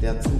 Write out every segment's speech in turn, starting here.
der Zukunft.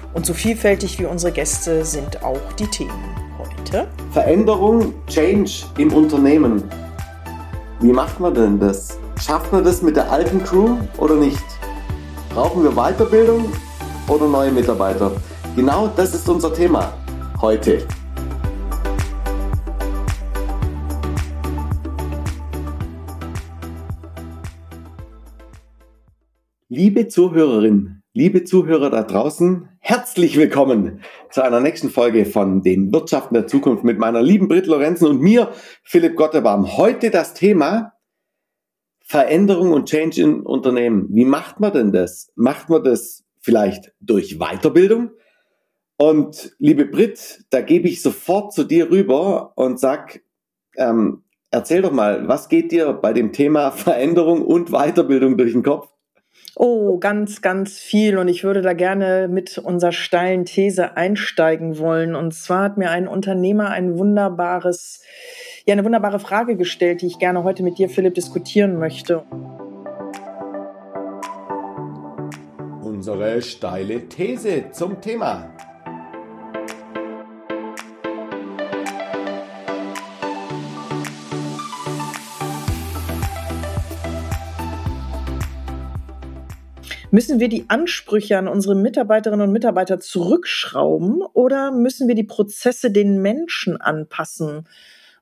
Und so vielfältig wie unsere Gäste sind auch die Themen heute. Veränderung, Change im Unternehmen. Wie macht man denn das? Schafft man das mit der alten Crew oder nicht? Brauchen wir Weiterbildung oder neue Mitarbeiter? Genau das ist unser Thema heute. Liebe Zuhörerin, Liebe Zuhörer da draußen, herzlich willkommen zu einer nächsten Folge von den Wirtschaften der Zukunft mit meiner lieben Brit Lorenzen und mir, Philipp Gottebaum. Heute das Thema Veränderung und Change in Unternehmen. Wie macht man denn das? Macht man das vielleicht durch Weiterbildung? Und liebe Brit, da gebe ich sofort zu dir rüber und sag, ähm, erzähl doch mal, was geht dir bei dem Thema Veränderung und Weiterbildung durch den Kopf? Oh, ganz, ganz viel. Und ich würde da gerne mit unserer steilen These einsteigen wollen. Und zwar hat mir ein Unternehmer ein wunderbares, ja, eine wunderbare Frage gestellt, die ich gerne heute mit dir, Philipp, diskutieren möchte. Unsere steile These zum Thema. Müssen wir die Ansprüche an unsere Mitarbeiterinnen und Mitarbeiter zurückschrauben oder müssen wir die Prozesse den Menschen anpassen?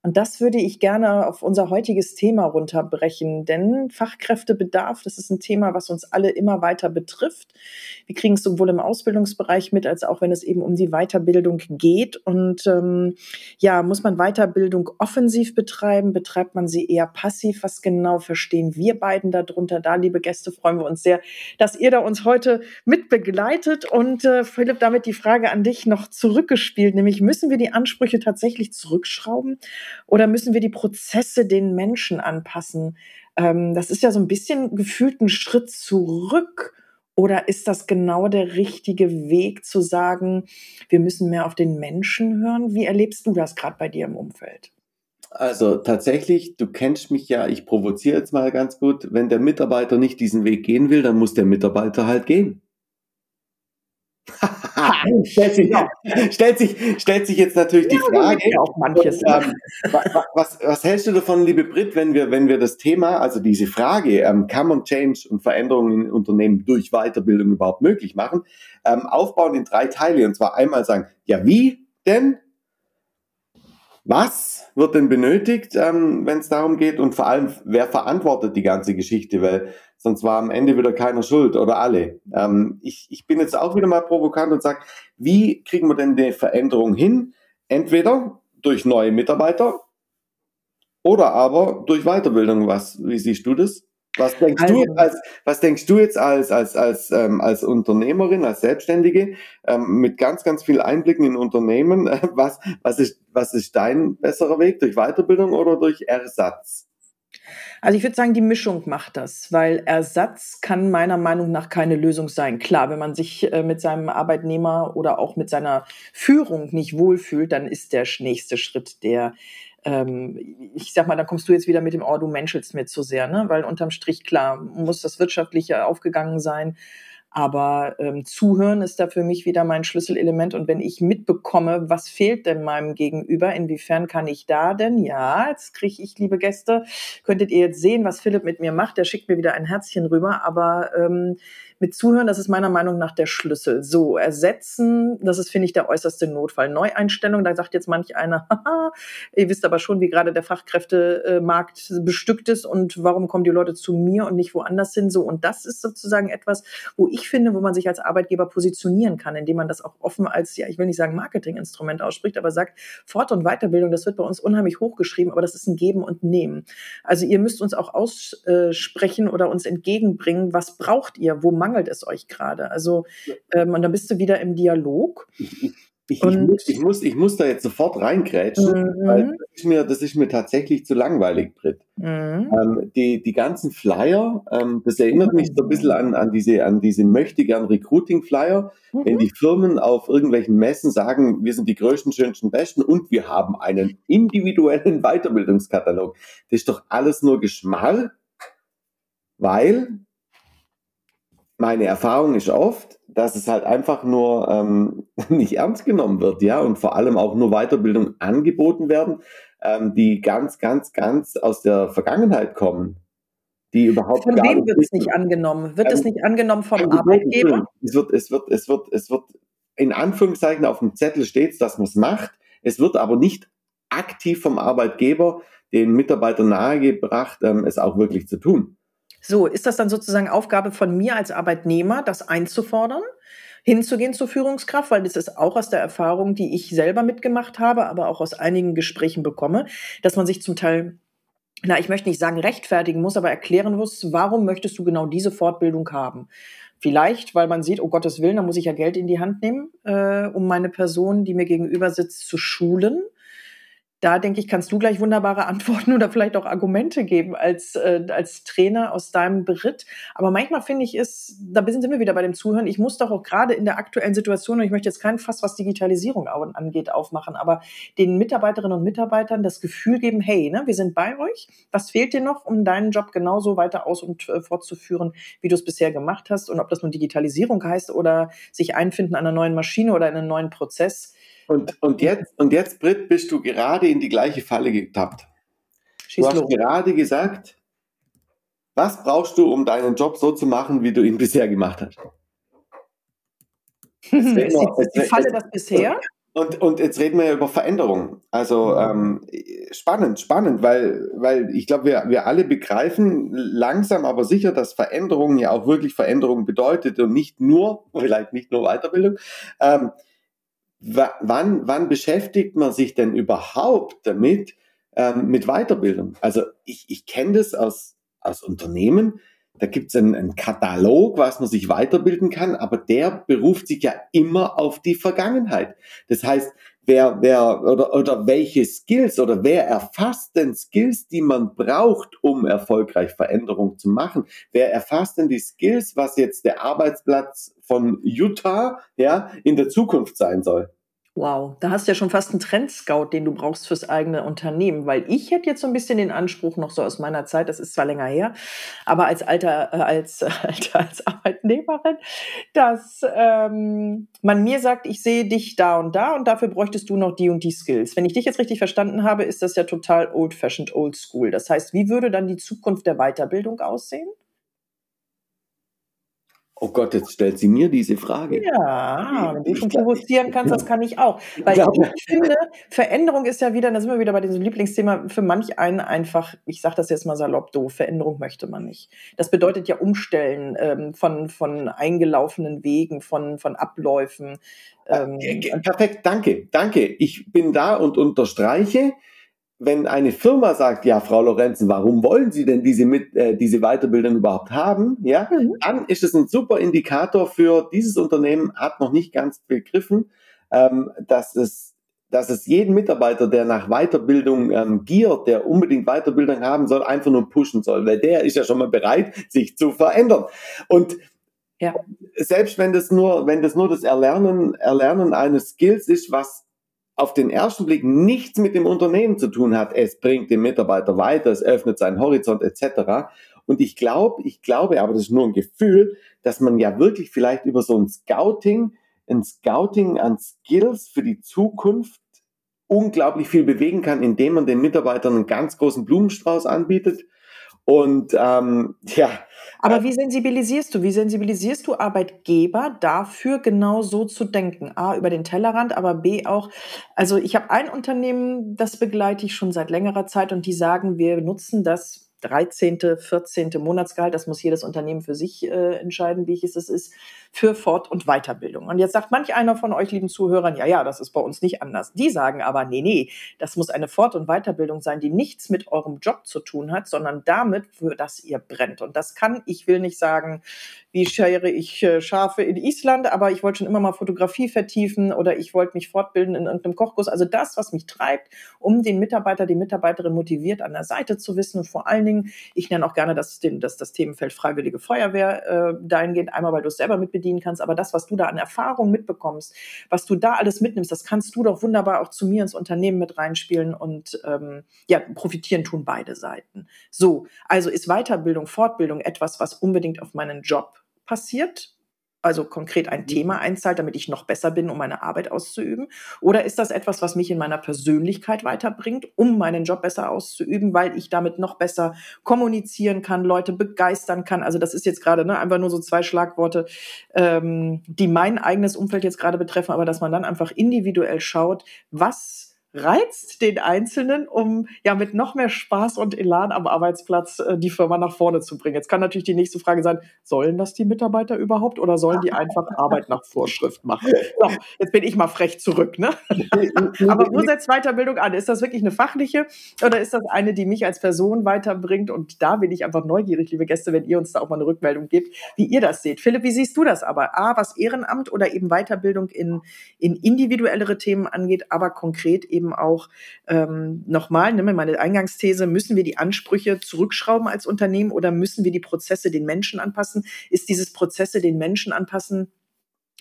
Und das würde ich gerne auf unser heutiges Thema runterbrechen, denn Fachkräftebedarf, das ist ein Thema, was uns alle immer weiter betrifft. Wir kriegen es sowohl im Ausbildungsbereich mit, als auch wenn es eben um die Weiterbildung geht. Und ähm, ja, muss man Weiterbildung offensiv betreiben? Betreibt man sie eher passiv? Was genau verstehen wir beiden darunter? Da, liebe Gäste, freuen wir uns sehr, dass ihr da uns heute mit begleitet. Und äh, Philipp, damit die Frage an dich noch zurückgespielt, nämlich müssen wir die Ansprüche tatsächlich zurückschrauben? Oder müssen wir die Prozesse den Menschen anpassen? Ähm, das ist ja so ein bisschen gefühlt ein Schritt zurück. Oder ist das genau der richtige Weg zu sagen, wir müssen mehr auf den Menschen hören? Wie erlebst du das gerade bei dir im Umfeld? Also tatsächlich, du kennst mich ja, ich provoziere jetzt mal ganz gut, wenn der Mitarbeiter nicht diesen Weg gehen will, dann muss der Mitarbeiter halt gehen. stellt, sich, stellt, sich, stellt sich jetzt natürlich ja, die Frage, manches. Und, ähm, was, was hältst du davon, liebe Brit, wenn wir, wenn wir das Thema, also diese Frage, ähm, kann man Change und Veränderungen in Unternehmen durch Weiterbildung überhaupt möglich machen, ähm, aufbauen in drei Teile. Und zwar einmal sagen, ja, wie denn? Was wird denn benötigt, ähm, wenn es darum geht? Und vor allem, wer verantwortet die ganze Geschichte? Weil sonst war am Ende wieder keiner schuld oder alle. Ähm, ich, ich bin jetzt auch wieder mal provokant und sage, wie kriegen wir denn die Veränderung hin? Entweder durch neue Mitarbeiter oder aber durch Weiterbildung. Was, wie siehst du das? Was denkst also, du als, was denkst du jetzt als, als, als, ähm, als Unternehmerin, als Selbstständige, ähm, mit ganz, ganz viel Einblicken in Unternehmen, äh, was, was ist, was ist dein besserer Weg? Durch Weiterbildung oder durch Ersatz? Also ich würde sagen, die Mischung macht das, weil Ersatz kann meiner Meinung nach keine Lösung sein. Klar, wenn man sich äh, mit seinem Arbeitnehmer oder auch mit seiner Führung nicht wohlfühlt, dann ist der nächste Schritt der ähm, ich sag mal, dann kommst du jetzt wieder mit dem, oh, du menschelst mir zu sehr, ne? Weil unterm Strich, klar, muss das Wirtschaftliche aufgegangen sein. Aber ähm, zuhören ist da für mich wieder mein Schlüsselelement. Und wenn ich mitbekomme, was fehlt denn meinem Gegenüber, inwiefern kann ich da denn, ja, jetzt kriege ich, liebe Gäste, könntet ihr jetzt sehen, was Philipp mit mir macht. Der schickt mir wieder ein Herzchen rüber. Aber ähm, mit Zuhören, das ist meiner Meinung nach der Schlüssel. So, ersetzen, das ist, finde ich, der äußerste Notfall. Neueinstellung, da sagt jetzt manch einer, haha, ihr wisst aber schon, wie gerade der Fachkräftemarkt bestückt ist und warum kommen die Leute zu mir und nicht woanders hin. So, und das ist sozusagen etwas, wo ich finde, wo man sich als Arbeitgeber positionieren kann, indem man das auch offen als, ja, ich will nicht sagen Marketinginstrument ausspricht, aber sagt, Fort- und Weiterbildung, das wird bei uns unheimlich hochgeschrieben, aber das ist ein Geben und Nehmen. Also ihr müsst uns auch aussprechen oder uns entgegenbringen, was braucht ihr, wo mangelt es euch gerade? Also, ähm, und dann bist du wieder im Dialog. Ich, ich, muss, ich, muss, ich muss da jetzt sofort reingrätschen, mhm. weil das ist, mir, das ist mir tatsächlich zu langweilig, Britt. Mhm. Ähm, die, die ganzen Flyer, ähm, das erinnert mich so ein bisschen an, an diese, an diese möchtegern Recruiting-Flyer, mhm. wenn die Firmen auf irgendwelchen Messen sagen, wir sind die größten, schönsten, besten und wir haben einen individuellen Weiterbildungskatalog. Das ist doch alles nur Geschmarr, weil meine Erfahrung ist oft, dass es halt einfach nur ähm, nicht ernst genommen wird, ja, und vor allem auch nur Weiterbildung angeboten werden, ähm, die ganz, ganz, ganz aus der Vergangenheit kommen, die überhaupt Von wem wird es nicht angenommen? Wird ähm, es nicht angenommen vom Arbeitgeber? Es wird, es wird, es wird, es wird in Anführungszeichen auf dem Zettel steht, dass man es macht. Es wird aber nicht aktiv vom Arbeitgeber den Mitarbeitern nahegebracht, ähm, es auch wirklich zu tun. So, ist das dann sozusagen Aufgabe von mir als Arbeitnehmer, das einzufordern? hinzugehen zur Führungskraft, weil das ist auch aus der Erfahrung, die ich selber mitgemacht habe, aber auch aus einigen Gesprächen bekomme, dass man sich zum Teil, na, ich möchte nicht sagen rechtfertigen muss, aber erklären muss, warum möchtest du genau diese Fortbildung haben? Vielleicht, weil man sieht, oh Gottes Willen, da muss ich ja Geld in die Hand nehmen, äh, um meine Person, die mir gegenüber sitzt, zu schulen da denke ich, kannst du gleich wunderbare Antworten oder vielleicht auch Argumente geben als, äh, als Trainer aus deinem Beritt. Aber manchmal finde ich es, da sind wir wieder bei dem Zuhören, ich muss doch auch gerade in der aktuellen Situation, und ich möchte jetzt kein Fass, was Digitalisierung angeht, aufmachen, aber den Mitarbeiterinnen und Mitarbeitern das Gefühl geben, hey, ne, wir sind bei euch, was fehlt dir noch, um deinen Job genauso weiter aus- und äh, fortzuführen, wie du es bisher gemacht hast? Und ob das nun Digitalisierung heißt oder sich einfinden an einer neuen Maschine oder in einen neuen Prozess, und, und, jetzt, und jetzt, Britt, bist du gerade in die gleiche Falle getappt. Schieß du hast los. gerade gesagt, was brauchst du, um deinen Job so zu machen, wie du ihn bisher gemacht hast? ist die, die Falle das bisher? Und, und jetzt reden wir ja über Veränderungen. Also ähm, spannend, spannend, weil, weil ich glaube, wir, wir alle begreifen langsam aber sicher, dass Veränderungen ja auch wirklich Veränderungen bedeutet und nicht nur, vielleicht nicht nur Weiterbildung. Ähm, wann, wann beschäftigt man sich denn überhaupt damit, ähm, mit Weiterbildung? Also ich, ich kenne das aus, aus Unternehmen, da gibt es einen, einen Katalog, was man sich weiterbilden kann, aber der beruft sich ja immer auf die Vergangenheit. Das heißt, wer, wer oder, oder welche Skills oder wer erfasst denn Skills, die man braucht, um erfolgreich Veränderung zu machen? Wer erfasst denn die Skills, was jetzt der Arbeitsplatz von Utah ja, in der Zukunft sein soll? Wow, da hast du ja schon fast einen Trendscout, den du brauchst fürs eigene Unternehmen, weil ich hätte jetzt so ein bisschen den Anspruch noch so aus meiner Zeit, das ist zwar länger her, aber als alter, äh, als, äh, als Arbeitnehmerin, dass ähm, man mir sagt, ich sehe dich da und da und dafür bräuchtest du noch die und die Skills. Wenn ich dich jetzt richtig verstanden habe, ist das ja total old-fashioned, old school. Das heißt, wie würde dann die Zukunft der Weiterbildung aussehen? Oh Gott, jetzt stellt sie mir diese Frage. Ja, wenn du schon provozieren kannst, das kann ich auch. Weil ja. ich finde, Veränderung ist ja wieder, da sind wir wieder bei diesem Lieblingsthema, für manch einen einfach, ich sage das jetzt mal salopp doof, Veränderung möchte man nicht. Das bedeutet ja Umstellen ähm, von, von eingelaufenen Wegen, von, von Abläufen. Ähm, Perfekt, danke, danke. Ich bin da und unterstreiche, wenn eine Firma sagt, ja, Frau Lorenzen, warum wollen Sie denn diese, mit, äh, diese Weiterbildung überhaupt haben, ja, mhm. dann ist es ein super Indikator für dieses Unternehmen, hat noch nicht ganz begriffen, ähm, dass es dass es jeden Mitarbeiter, der nach Weiterbildung ähm, giert, der unbedingt Weiterbildung haben soll, einfach nur pushen soll, weil der ist ja schon mal bereit, sich zu verändern. Und ja. selbst wenn das nur, wenn das nur das Erlernen, Erlernen eines Skills ist, was auf den ersten Blick nichts mit dem Unternehmen zu tun hat. Es bringt den Mitarbeiter weiter, es öffnet seinen Horizont etc. Und ich glaube, ich glaube, aber das ist nur ein Gefühl, dass man ja wirklich vielleicht über so ein Scouting, ein Scouting an Skills für die Zukunft unglaublich viel bewegen kann, indem man den Mitarbeitern einen ganz großen Blumenstrauß anbietet. Und ähm, ja. Aber wie sensibilisierst du? Wie sensibilisierst du Arbeitgeber dafür, genau so zu denken? A, über den Tellerrand, aber B auch. Also ich habe ein Unternehmen, das begleite ich schon seit längerer Zeit und die sagen, wir nutzen das 13., 14. Monatsgehalt, das muss jedes Unternehmen für sich äh, entscheiden, wie ich es ist, für Fort- und Weiterbildung. Und jetzt sagt manch einer von euch, lieben Zuhörern, ja, ja, das ist bei uns nicht anders. Die sagen aber, nee, nee, das muss eine Fort- und Weiterbildung sein, die nichts mit eurem Job zu tun hat, sondern damit, für das ihr brennt. Und das kann, ich will nicht sagen, wie schere ich äh, Schafe in Island, aber ich wollte schon immer mal Fotografie vertiefen oder ich wollte mich fortbilden in irgendeinem Kochkurs. Also das, was mich treibt, um den Mitarbeiter, die Mitarbeiterin motiviert an der Seite zu wissen und vor allen Dingen, ich nenne auch gerne das, das, das Themenfeld Freiwillige Feuerwehr äh, dahingehend, einmal, weil du es selber mit bedienen kannst, aber das, was du da an Erfahrung mitbekommst, was du da alles mitnimmst, das kannst du doch wunderbar auch zu mir ins Unternehmen mit reinspielen und ähm, ja, profitieren tun beide Seiten. So, also ist Weiterbildung, Fortbildung etwas, was unbedingt auf meinen Job passiert? also konkret ein mhm. Thema einzahlt, damit ich noch besser bin, um meine Arbeit auszuüben? Oder ist das etwas, was mich in meiner Persönlichkeit weiterbringt, um meinen Job besser auszuüben, weil ich damit noch besser kommunizieren kann, Leute begeistern kann? Also das ist jetzt gerade ne, einfach nur so zwei Schlagworte, ähm, die mein eigenes Umfeld jetzt gerade betreffen, aber dass man dann einfach individuell schaut, was reizt den Einzelnen, um ja mit noch mehr Spaß und Elan am Arbeitsplatz äh, die Firma nach vorne zu bringen. Jetzt kann natürlich die nächste Frage sein, sollen das die Mitarbeiter überhaupt oder sollen die einfach Arbeit nach Vorschrift machen? So, jetzt bin ich mal frech zurück. Ne? Aber wo setzt Weiterbildung an? Ist das wirklich eine fachliche oder ist das eine, die mich als Person weiterbringt? Und da bin ich einfach neugierig, liebe Gäste, wenn ihr uns da auch mal eine Rückmeldung gebt, wie ihr das seht. Philipp, wie siehst du das aber? A, was Ehrenamt oder eben Weiterbildung in, in individuellere Themen angeht, aber konkret eben eben auch ähm, nochmal, ne, meine Eingangsthese, müssen wir die Ansprüche zurückschrauben als Unternehmen oder müssen wir die Prozesse den Menschen anpassen? Ist dieses Prozesse den Menschen anpassen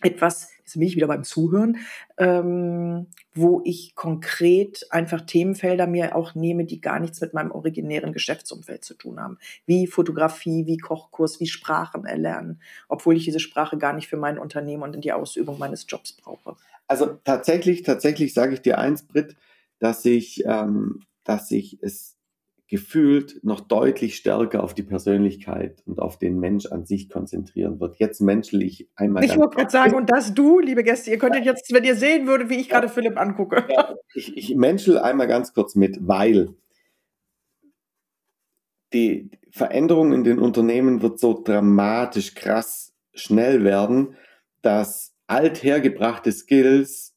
etwas, jetzt bin ich wieder beim Zuhören, ähm, wo ich konkret einfach Themenfelder mir auch nehme, die gar nichts mit meinem originären Geschäftsumfeld zu tun haben. Wie Fotografie, wie Kochkurs, wie Sprachen erlernen, obwohl ich diese Sprache gar nicht für mein Unternehmen und in die Ausübung meines Jobs brauche. Also tatsächlich, tatsächlich sage ich dir eins, Britt, dass ich, ähm, dass ich es gefühlt noch deutlich stärker auf die Persönlichkeit und auf den Mensch an sich konzentrieren wird. Jetzt menschlich einmal. Ich wollte gerade sagen, und das du, liebe Gäste, ihr könntet jetzt, wenn ihr sehen würdet, wie ich gerade Philipp angucke. Ja, ich, ich menschel einmal ganz kurz mit, weil die Veränderung in den Unternehmen wird so dramatisch krass schnell werden, dass althergebrachte Skills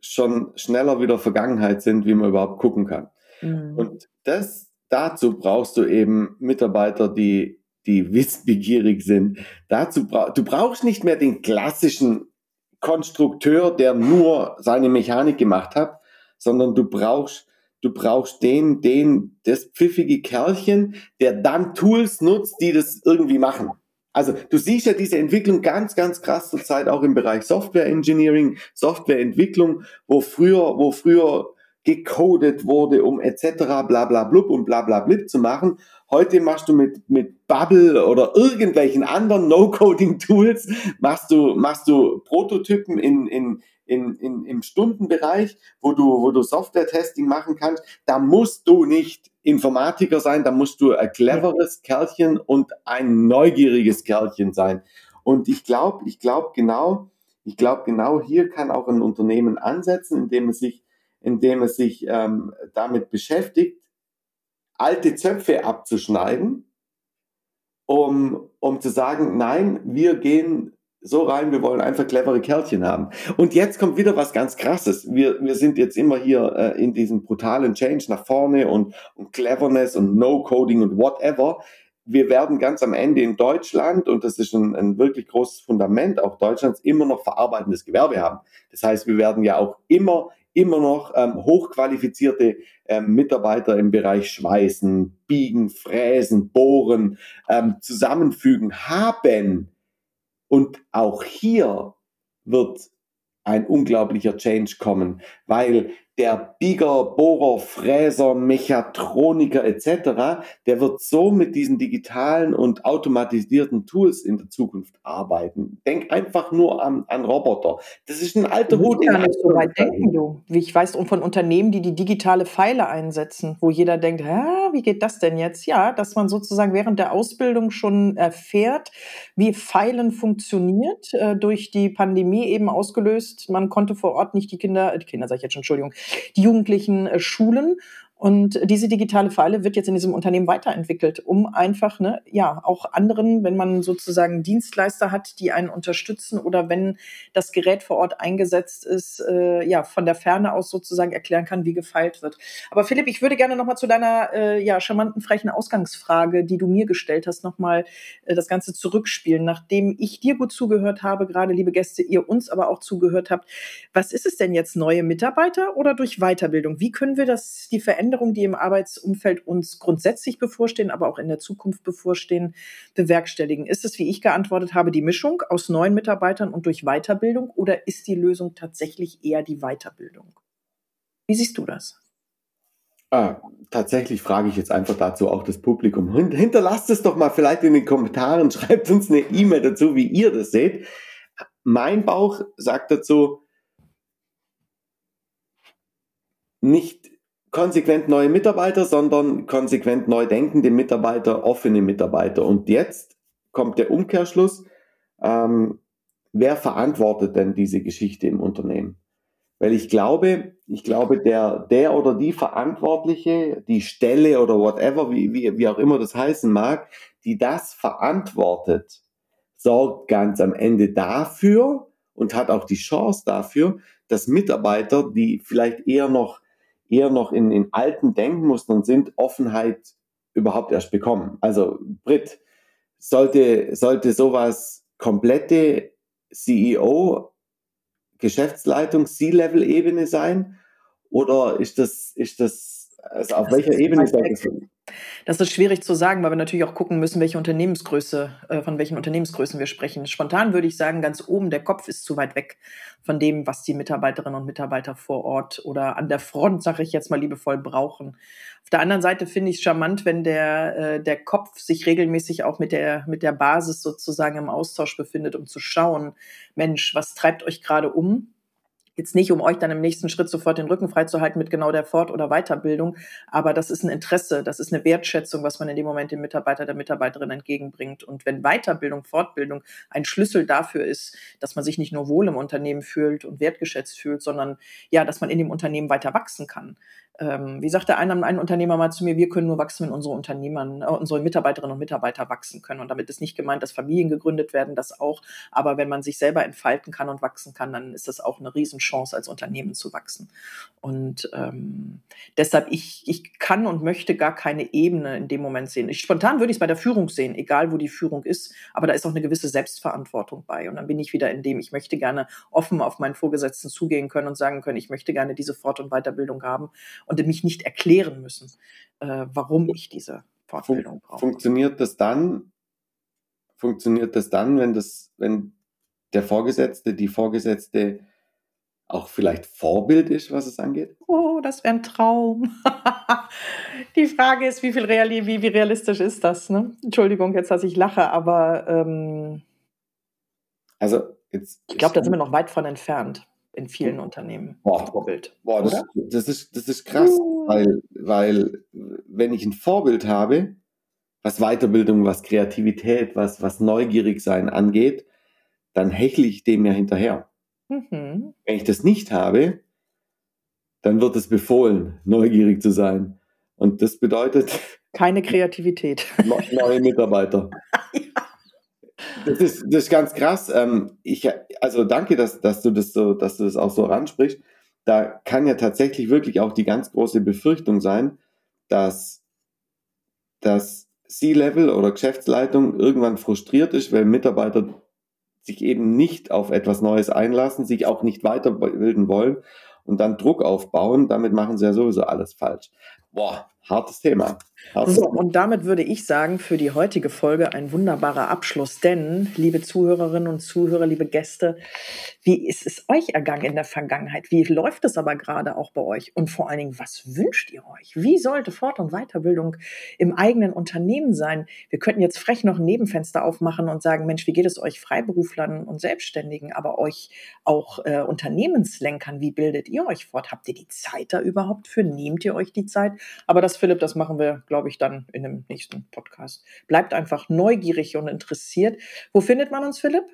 schon schneller wieder Vergangenheit sind, wie man überhaupt gucken kann. Mhm. Und das, dazu brauchst du eben Mitarbeiter, die, die wissbegierig sind. Dazu bra du brauchst nicht mehr den klassischen Konstrukteur, der nur seine Mechanik gemacht hat, sondern du brauchst du brauchst den, den, das pfiffige Kerlchen, der dann Tools nutzt, die das irgendwie machen. Also du siehst ja diese Entwicklung ganz, ganz krass zurzeit auch im Bereich Software Engineering, Softwareentwicklung, wo früher, wo früher gecodet wurde, um etc. bla bla blub und bla bla blib zu machen. Heute machst du mit, mit Bubble oder irgendwelchen anderen No-Coding-Tools, machst du, machst du Prototypen in, in, in, in, im Stundenbereich, wo du, wo du Software-Testing machen kannst. Da musst du nicht Informatiker sein, da musst du ein cleveres Kerlchen und ein neugieriges Kerlchen sein. Und ich glaube, ich glaube genau, ich glaube genau hier kann auch ein Unternehmen ansetzen, indem es sich, indem es sich ähm, damit beschäftigt, alte Zöpfe abzuschneiden, um, um zu sagen, nein, wir gehen so rein, wir wollen einfach clevere Kerlchen haben. Und jetzt kommt wieder was ganz Krasses. Wir, wir sind jetzt immer hier äh, in diesem brutalen Change nach vorne und, und Cleverness und No-Coding und whatever. Wir werden ganz am Ende in Deutschland, und das ist ein, ein wirklich großes Fundament auch Deutschlands, immer noch verarbeitendes Gewerbe haben. Das heißt, wir werden ja auch immer, immer noch ähm, hochqualifizierte ähm, Mitarbeiter im Bereich Schweißen, Biegen, Fräsen, Bohren, ähm, zusammenfügen haben. Und auch hier wird ein unglaublicher Change kommen, weil der Bieger, Bohrer, Fräser, Mechatroniker etc., der wird so mit diesen digitalen und automatisierten Tools in der Zukunft arbeiten. Denk einfach nur an, an Roboter. Das ist ein alter Hut. Ich kann nicht so weit denken, du. Wie ich weiß von Unternehmen, die die digitale Pfeile einsetzen, wo jeder denkt, Hä, wie geht das denn jetzt? Ja, dass man sozusagen während der Ausbildung schon erfährt, wie Pfeilen funktioniert, äh, durch die Pandemie eben ausgelöst. Man konnte vor Ort nicht die Kinder, die Kinder sage ich jetzt schon, Entschuldigung, die Jugendlichen äh, schulen und diese digitale Pfeile wird jetzt in diesem Unternehmen weiterentwickelt, um einfach, ne, ja, auch anderen, wenn man sozusagen Dienstleister hat, die einen unterstützen oder wenn das Gerät vor Ort eingesetzt ist, äh, ja, von der Ferne aus sozusagen erklären kann, wie gefeilt wird. Aber Philipp, ich würde gerne nochmal zu deiner, äh, ja, charmanten, frechen Ausgangsfrage, die du mir gestellt hast, nochmal äh, das Ganze zurückspielen. Nachdem ich dir gut zugehört habe, gerade liebe Gäste, ihr uns aber auch zugehört habt, was ist es denn jetzt, neue Mitarbeiter oder durch Weiterbildung? Wie können wir das, die Veränderung Veränderungen, die im Arbeitsumfeld uns grundsätzlich bevorstehen, aber auch in der Zukunft bevorstehen, bewerkstelligen? Ist es, wie ich geantwortet habe, die Mischung aus neuen Mitarbeitern und durch Weiterbildung oder ist die Lösung tatsächlich eher die Weiterbildung? Wie siehst du das? Ah, tatsächlich frage ich jetzt einfach dazu auch das Publikum. Hinterlasst es doch mal vielleicht in den Kommentaren, schreibt uns eine E-Mail dazu, wie ihr das seht. Mein Bauch sagt dazu, nicht konsequent neue Mitarbeiter, sondern konsequent neu denkende Mitarbeiter, offene Mitarbeiter. Und jetzt kommt der Umkehrschluss. Ähm, wer verantwortet denn diese Geschichte im Unternehmen? Weil ich glaube, ich glaube, der, der oder die Verantwortliche, die Stelle oder whatever, wie, wie, wie auch immer das heißen mag, die das verantwortet, sorgt ganz am Ende dafür und hat auch die Chance dafür, dass Mitarbeiter, die vielleicht eher noch eher noch in, in alten Denkmustern sind, Offenheit überhaupt erst bekommen. Also Brit, sollte, sollte sowas komplette CEO, Geschäftsleitung, C-Level-Ebene sein? Oder ist das, ist das, also auf das welcher Ebene soll das sein? Das ist schwierig zu sagen, weil wir natürlich auch gucken müssen, welche Unternehmensgröße, äh, von welchen Unternehmensgrößen wir sprechen. Spontan würde ich sagen, ganz oben, der Kopf ist zu weit weg von dem, was die Mitarbeiterinnen und Mitarbeiter vor Ort oder an der Front, sage ich jetzt mal liebevoll, brauchen. Auf der anderen Seite finde ich es charmant, wenn der, äh, der Kopf sich regelmäßig auch mit der, mit der Basis sozusagen im Austausch befindet, um zu schauen, Mensch, was treibt euch gerade um? Jetzt nicht, um euch dann im nächsten Schritt sofort den Rücken freizuhalten mit genau der Fort- oder Weiterbildung, aber das ist ein Interesse, das ist eine Wertschätzung, was man in dem Moment dem Mitarbeiter, der Mitarbeiterin entgegenbringt. Und wenn Weiterbildung, Fortbildung ein Schlüssel dafür ist, dass man sich nicht nur wohl im Unternehmen fühlt und wertgeschätzt fühlt, sondern ja, dass man in dem Unternehmen weiter wachsen kann, ähm, wie sagte ein, ein Unternehmer mal zu mir, wir können nur wachsen, wenn unsere Unternehmer, äh, unsere Mitarbeiterinnen und Mitarbeiter wachsen können. Und damit ist nicht gemeint, dass Familien gegründet werden, das auch. Aber wenn man sich selber entfalten kann und wachsen kann, dann ist das auch eine Riesenchance, als Unternehmen zu wachsen. Und ähm, deshalb, ich, ich kann und möchte gar keine Ebene in dem Moment sehen. Ich, spontan würde ich es bei der Führung sehen, egal wo die Führung ist, aber da ist auch eine gewisse Selbstverantwortung bei. Und dann bin ich wieder in dem, ich möchte gerne offen auf meinen Vorgesetzten zugehen können und sagen können, ich möchte gerne diese Fort- und Weiterbildung haben und mich nicht erklären müssen, äh, warum ich diese Fortbildung brauche. Funktioniert das dann? Funktioniert das dann, wenn das, wenn der Vorgesetzte, die Vorgesetzte auch vielleicht Vorbild ist, was es angeht? Oh, das wäre ein Traum. die Frage ist, wie viel reali wie, wie realistisch ist das? Ne? Entschuldigung, jetzt, dass ich lache, aber ähm, also jetzt. Ich glaube, da sind wir noch weit von entfernt in vielen Unternehmen boah, Vorbild. Boah, das, das, ist, das ist krass, uh. weil, weil wenn ich ein Vorbild habe, was Weiterbildung, was Kreativität, was, was neugierig sein angeht, dann hechle ich dem ja hinterher. Mhm. Wenn ich das nicht habe, dann wird es befohlen, neugierig zu sein. Und das bedeutet. Keine Kreativität. Neue Mitarbeiter. ja. Das ist, das ist ganz krass. Ähm, ich, also danke, dass, dass du das so, dass du das auch so ransprichst. Da kann ja tatsächlich wirklich auch die ganz große Befürchtung sein, dass das C-Level oder Geschäftsleitung irgendwann frustriert ist, weil Mitarbeiter sich eben nicht auf etwas Neues einlassen, sich auch nicht weiterbilden wollen und dann Druck aufbauen. Damit machen sie ja sowieso alles falsch. Boah, hartes Thema. Hartes so, und damit würde ich sagen, für die heutige Folge ein wunderbarer Abschluss. Denn, liebe Zuhörerinnen und Zuhörer, liebe Gäste, wie ist es euch ergangen in der Vergangenheit? Wie läuft es aber gerade auch bei euch? Und vor allen Dingen, was wünscht ihr euch? Wie sollte Fort- und Weiterbildung im eigenen Unternehmen sein? Wir könnten jetzt frech noch ein Nebenfenster aufmachen und sagen, Mensch, wie geht es euch Freiberuflern und Selbstständigen, aber euch auch äh, Unternehmenslenkern? Wie bildet ihr euch fort? Habt ihr die Zeit da überhaupt für? Nehmt ihr euch die Zeit? Aber das, Philipp, das machen wir, glaube ich, dann in dem nächsten Podcast. Bleibt einfach neugierig und interessiert. Wo findet man uns, Philipp?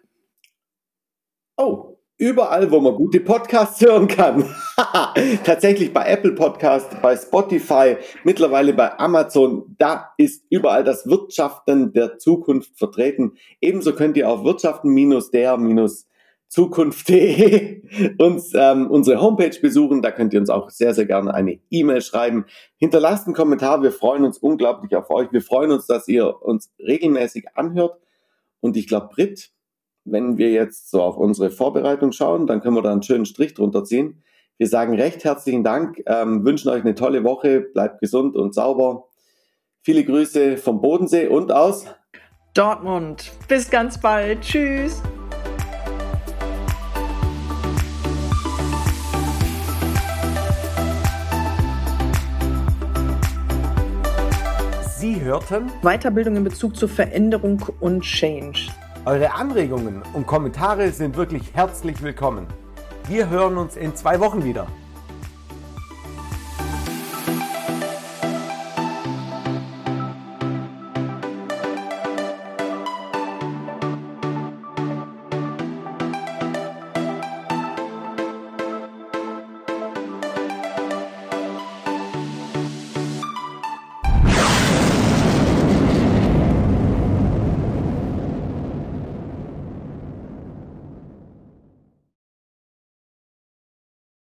Oh, überall, wo man gute Podcasts hören kann. Tatsächlich bei Apple Podcast, bei Spotify, mittlerweile bei Amazon. Da ist überall das Wirtschaften der Zukunft vertreten. Ebenso könnt ihr auf wirtschaften-der- zukunft.de uns ähm, unsere Homepage besuchen. Da könnt ihr uns auch sehr, sehr gerne eine E-Mail schreiben. Hinterlasst einen Kommentar. Wir freuen uns unglaublich auf euch. Wir freuen uns, dass ihr uns regelmäßig anhört. Und ich glaube, Britt, wenn wir jetzt so auf unsere Vorbereitung schauen, dann können wir da einen schönen Strich drunter ziehen. Wir sagen recht herzlichen Dank, ähm, wünschen euch eine tolle Woche, bleibt gesund und sauber. Viele Grüße vom Bodensee und aus Dortmund. Bis ganz bald. Tschüss. Sie hörten Weiterbildung in Bezug zur Veränderung und Change. Eure Anregungen und Kommentare sind wirklich herzlich willkommen. Wir hören uns in zwei Wochen wieder.